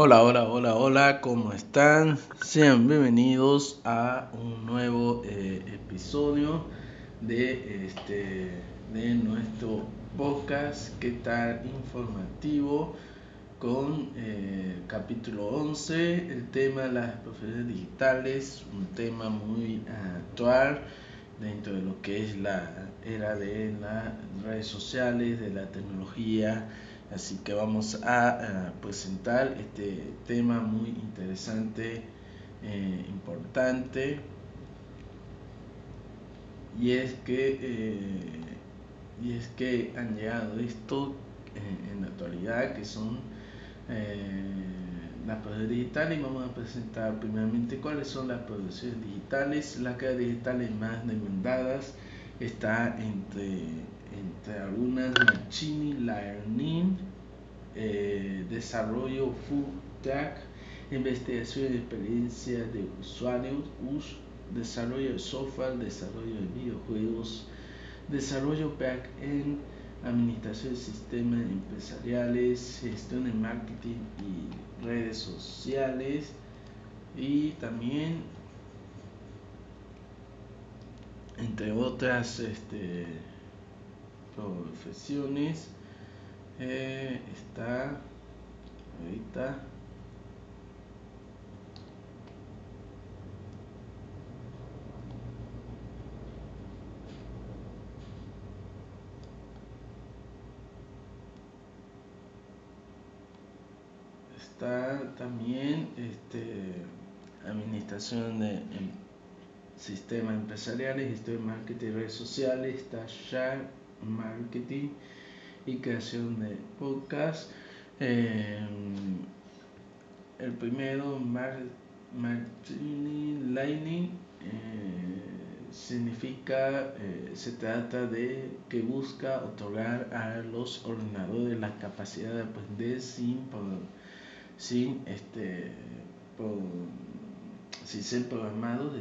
Hola, hola, hola, hola, ¿cómo están? Sean bienvenidos a un nuevo eh, episodio de, este, de nuestro podcast, ¿qué tal? Informativo, con eh, capítulo 11, el tema de las profesiones digitales, un tema muy actual dentro de lo que es la era de las redes sociales, de la tecnología Así que vamos a, presentar este tema muy interesante, eh, importante, y es que eh, y es que han llegado esto eh, en la actualidad que son las producciones digitales. Y vamos a presentar primeramente cuáles son las producciones digitales. Las que digitales más demandadas está entre entre algunas Learning, eh, desarrollo Full Stack, investigación y experiencia de usuarios, desarrollo de software, desarrollo de videojuegos, desarrollo back-end, administración de sistemas empresariales, gestión de marketing y redes sociales y también entre otras este, profesiones eh, está ahorita está también este administración de em, sistemas empresariales, gestión de marketing, redes sociales, Share Marketing y creación de podcast. Eh, el primero, Martini Lightning, eh, significa, eh, se trata de que busca otorgar a los ordenadores la capacidad de aprender sin, sin, este, sin ser programados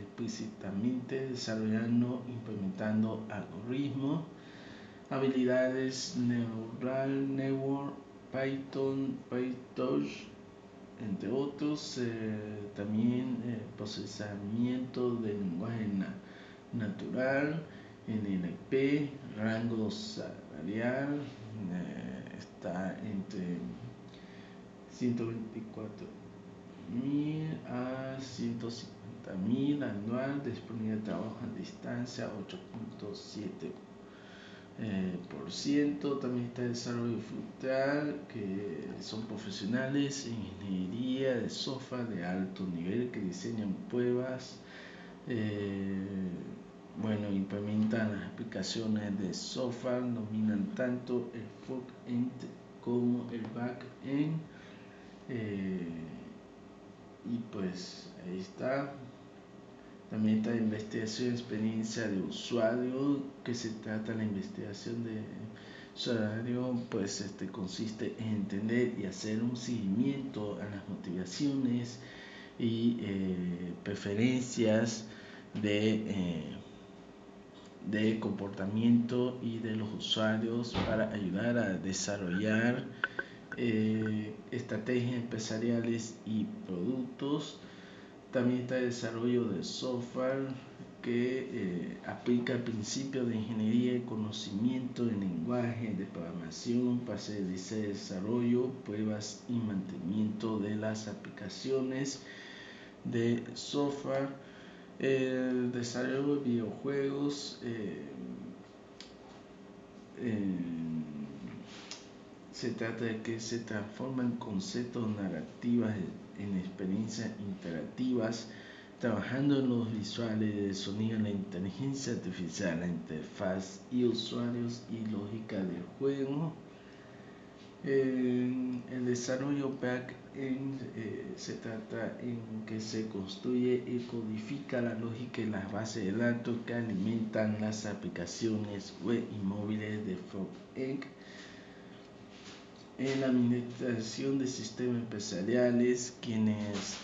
explícitamente, desarrollando, implementando algoritmos habilidades Neural Network, Python, PyTorch, entre otros, eh, también eh, procesamiento de lenguaje natural, NLP, rango salarial, eh, está entre 124 mil a 150 mil anual, disponible de trabajo a distancia 8.7 eh, por ciento. También está el desarrollo frutal, que son profesionales en ingeniería de software de alto nivel que diseñan pruebas. Eh, bueno, implementan las aplicaciones de software, dominan tanto el front-end como el back-end. Eh, y pues ahí está. También está investigación y experiencia de usuario, que se trata la investigación de usuario, pues este consiste en entender y hacer un seguimiento a las motivaciones y eh, preferencias de, eh, de comportamiento y de los usuarios para ayudar a desarrollar eh, estrategias empresariales y productos también está el desarrollo de software que eh, aplica el principio de ingeniería y conocimiento en lenguaje de programación para hacer desarrollo, pruebas y mantenimiento de las aplicaciones de software. El desarrollo de videojuegos eh, se trata de que se transforman conceptos narrativos en experiencias interactivas, trabajando en los visuales de sonido, la inteligencia artificial, la interfaz y usuarios y lógica del juego. el desarrollo back-end eh, se trata en que se construye y codifica la lógica y las bases de datos que alimentan las aplicaciones web y móviles de front-end en la administración de sistemas empresariales, quienes,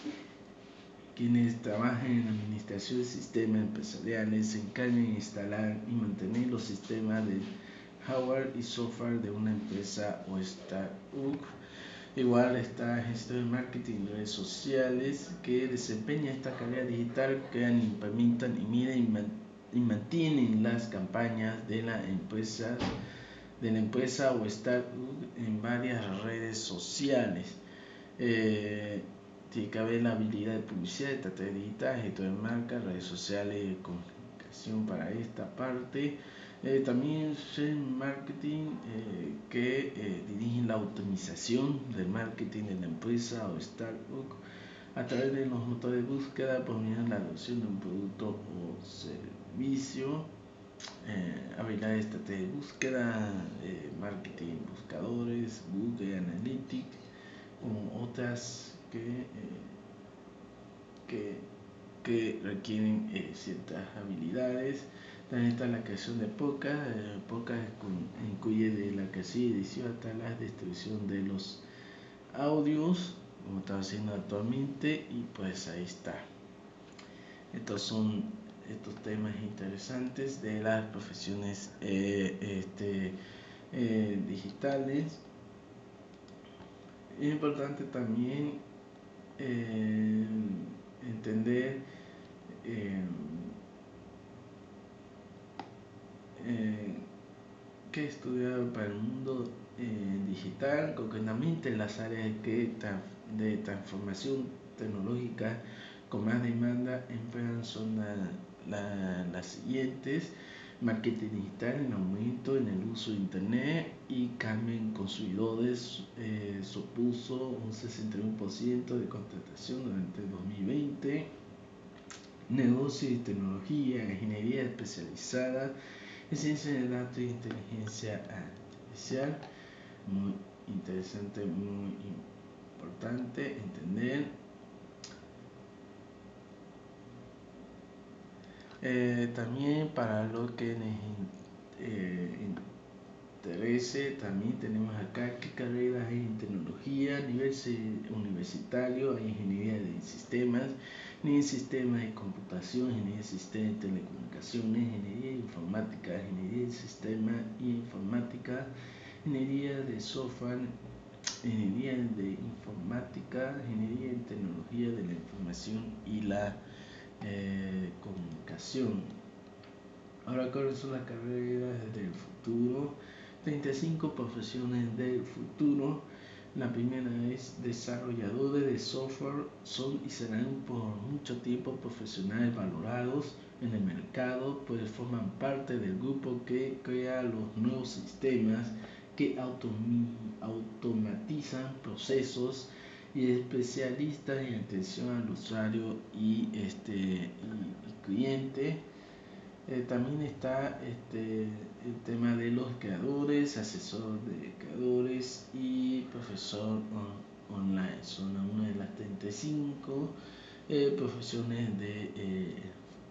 quienes trabajan en la administración de sistemas empresariales se encargan de instalar y mantener los sistemas de hardware y software de una empresa o startup. Igual está gestor de marketing y redes sociales que desempeña esta carrera digital, crean, implementan y miden y, mantienen las campañas de la empresa de la empresa o startup en varias redes sociales. Eh, tiene que haber la habilidad de publicidad, de digital, gestor de marca, redes sociales, comunicación para esta parte. Eh, también en marketing eh, que eh, dirigen la optimización del marketing de la empresa o startup a través de los motores de búsqueda por la adopción de un producto o servicio, habilidades de estrategia de búsqueda, marketing, buscadores, Google Analytics, como otras que, que, que requieren ciertas habilidades también está la creación de podcast. Eh, podcast incluye de la creación y edición hasta la distribución de los audios, como está haciendo actualmente, y pues ahí está. Estos son estos temas interesantes de las profesiones eh, este, eh, digitales. Es importante también entender eh, que estudiar para el mundo eh, digital, concretamente en las áreas que, de transformación tecnológica con más demanda emplean son las siguientes marketing digital en aumento en el uso de internet y cambio en consumidores eh, supuso un 61% de contratación durante 2020 negocio y tecnología ingeniería especializada ciencia de datos e inteligencia artificial. Muy interesante, muy importante entender. Eh, también para lo que les eh, interese, también tenemos acá qué carreras hay en tecnología, nivel universitario, hay ingeniería de sistemas, ni sistemas de computación, ingeniería de sistemas de telecomunicaciones, ingeniería informática, ingeniería de sistemas y informática, ingeniería de software, ingeniería de informática, ingeniería en tecnología de la información y la eh, comunicación. Ahora, ¿cuáles son las carreras del futuro? 35 profesiones del futuro la primera es desarrolladores de software son y serán por mucho tiempo profesionales valorados en el mercado, pues forman parte del grupo que crea los nuevos sistemas que automatizan procesos y especialistas en atención al usuario y, este, cliente eh, también está este, el tema de los creadores, asesor de creadores y profesor online. Son una de las 35 eh, profesiones de eh,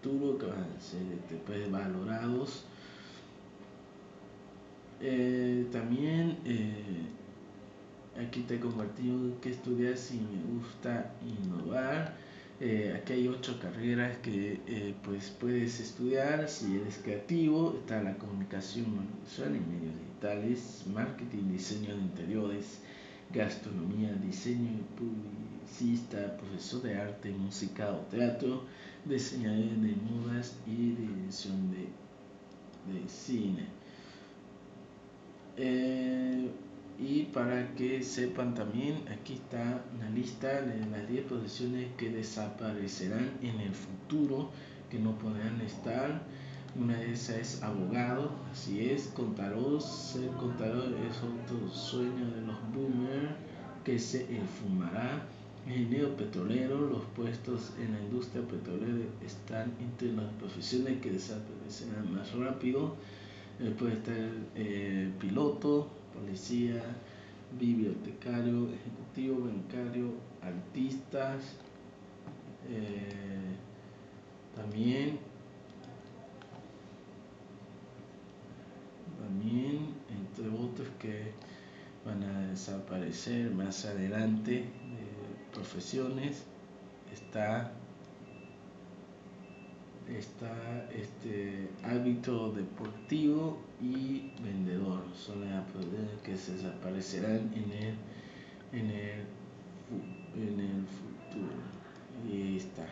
futuro que van a ser este, valorados. también aquí te he compartido que estudiar si me gusta innovar eh, aquí hay ocho carreras que eh, pues puedes estudiar si eres creativo. Está la comunicación visual y medios digitales, marketing, diseño de interiores, gastronomía, diseño publicista, profesor de arte, música o teatro, diseñador de modas y dirección de, de cine. Eh, y para que sepan también, aquí está una lista de las 10 profesiones que desaparecerán en el futuro, que no podrán estar. Una de esas es abogado, así es, contador, ser contador es otro sueño de los boomers que se fumará. Ingeniero petrolero, los puestos en la industria petrolera están entre las profesiones que desaparecerán más rápido. puede estar eh, piloto, policía, bibliotecario, ejecutivo bancario, artistas, eh, también, también entre otros que van a desaparecer más adelante de profesiones está está este hábito deportivo y vendedor son las que se desaparecerán en el en el, en el futuro. Y ahí está.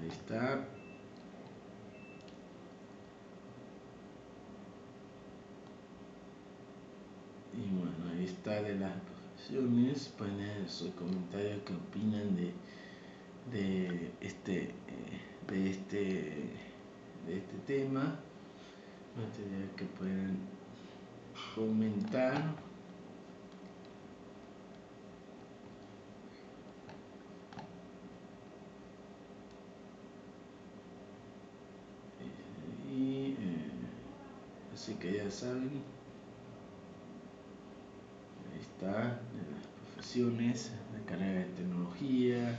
Ahí está. Y bueno, ahí está de las profesiones. Poner sus comentarios que opinan de, de este eh, de este de este tema. Material que pueden comentar. Y eh, así que ya saben. de las profesiones, de carrera de tecnología,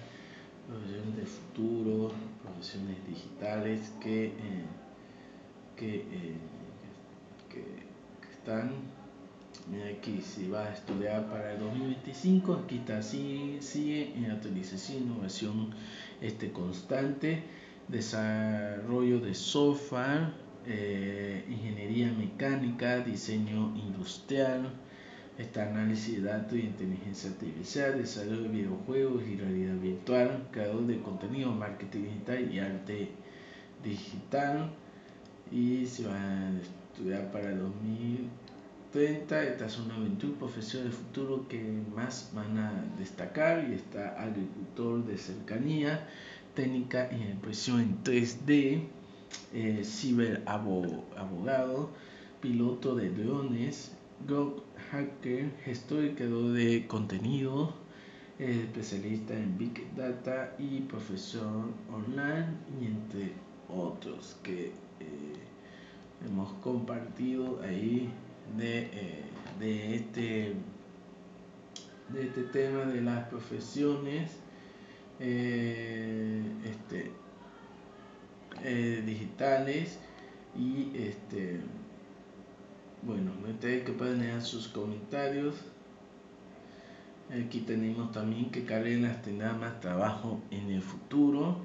profesiones de futuro, profesiones digitales que, eh, eh, que, que, están. Mira aquí, si vas a estudiar para el 2025, aquí está, sigue, sigue en actualización, innovación este, constante, desarrollo de software, eh, ingeniería mecánica, diseño industrial, Está análisis de datos y inteligencia artificial, desarrollo de videojuegos y realidad virtual, creador de contenido, marketing digital y arte digital. Y se va a estudiar para el 2030. Estas son las 21 profesiones de futuro que más van a destacar. Y está agricultor de cercanía, técnica y impresión en 3D, eh, ciberabogado, piloto de drones, hacker, gestor y creador de contenido, especialista en Big Data y profesor online, y entre otros que eh, hemos compartido ahí de, eh, de, este, de este tema de las profesiones eh, este, digitales y este bueno, ustedes que pueden leer sus comentarios. Aquí tenemos también que Carenas tendrá más trabajo en el futuro.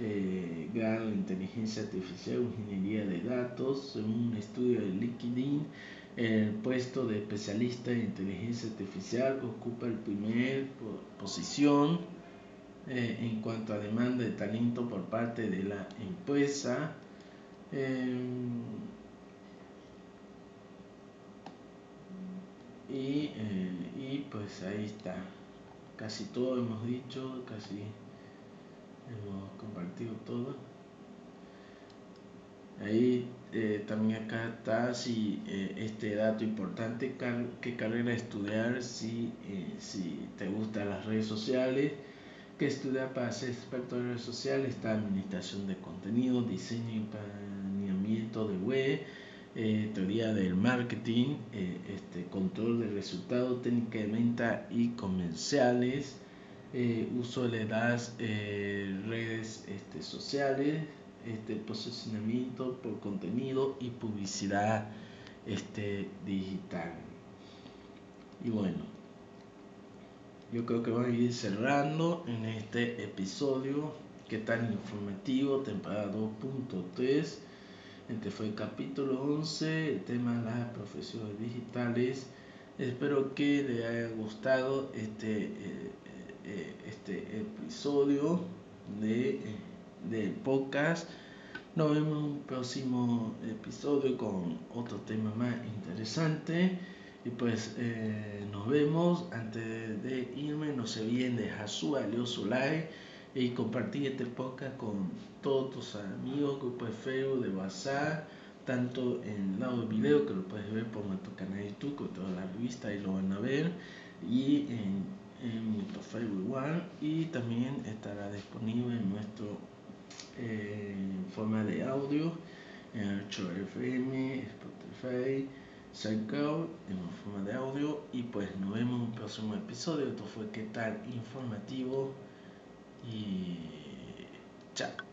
Eh, grado inteligencia artificial, ingeniería de datos, según un estudio de LinkedIn, el puesto de especialista en inteligencia artificial ocupa el primer posición eh, en cuanto a demanda de talento por parte de la empresa. Em, Y, eh, y pues ahí está. Casi todo hemos dicho, casi hemos compartido todo. Ahí eh, también acá está si eh, este dato importante, qué carrera estudiar, si, si te gustan las redes sociales, qué estudiar para ser experto en redes sociales, está administración de contenido, diseño y planeamiento de web eh, teoría del marketing, eh, este, control de resultados, técnica de venta y comerciales, eh, uso de las redes este, sociales, este, posicionamiento por contenido y publicidad este, digital. Y bueno, yo creo que vamos a ir cerrando en este episodio. Que tan informativo, temporada 2.3 este fue el capítulo 11, el tema de las profesiones digitales. Espero que les haya gustado este, eh, eh, este episodio de, de podcast. Nos vemos en un próximo episodio con otro tema más interesante. Y pues eh, nos vemos. Antes de irme, no se olviden dejar su valioso like y compartir este podcast con todos tus amigos, grupos de Facebook, de WhatsApp, tanto en lado de video que lo puedes ver por nuestro canal de YouTube, con toda la revista y lo van a ver, y en, en nuestro Facebook igual, y también estará disponible en nuestro eh, forma de audio, en FM, Spotify, SoundCloud, en forma de audio, y pues nos vemos en un próximo episodio. Esto fue qué tal informativo y chao.